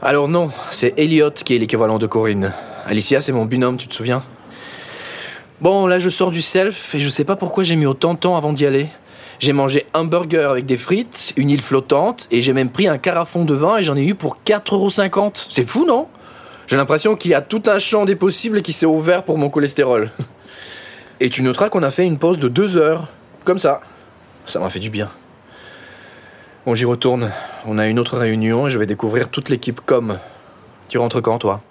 Alors non, c'est Elliot qui est l'équivalent de Corinne. Alicia, c'est mon binôme, tu te souviens? Bon, là je sors du self et je sais pas pourquoi j'ai mis autant de temps avant d'y aller. J'ai mangé un burger avec des frites, une île flottante et j'ai même pris un carafon de vin et j'en ai eu pour 4,50€. C'est fou, non? J'ai l'impression qu'il y a tout un champ des possibles qui s'est ouvert pour mon cholestérol. Et tu noteras qu'on a fait une pause de deux heures. Comme ça. Ça m'a fait du bien. Bon, j'y retourne. On a une autre réunion et je vais découvrir toute l'équipe com. Tu rentres quand, toi?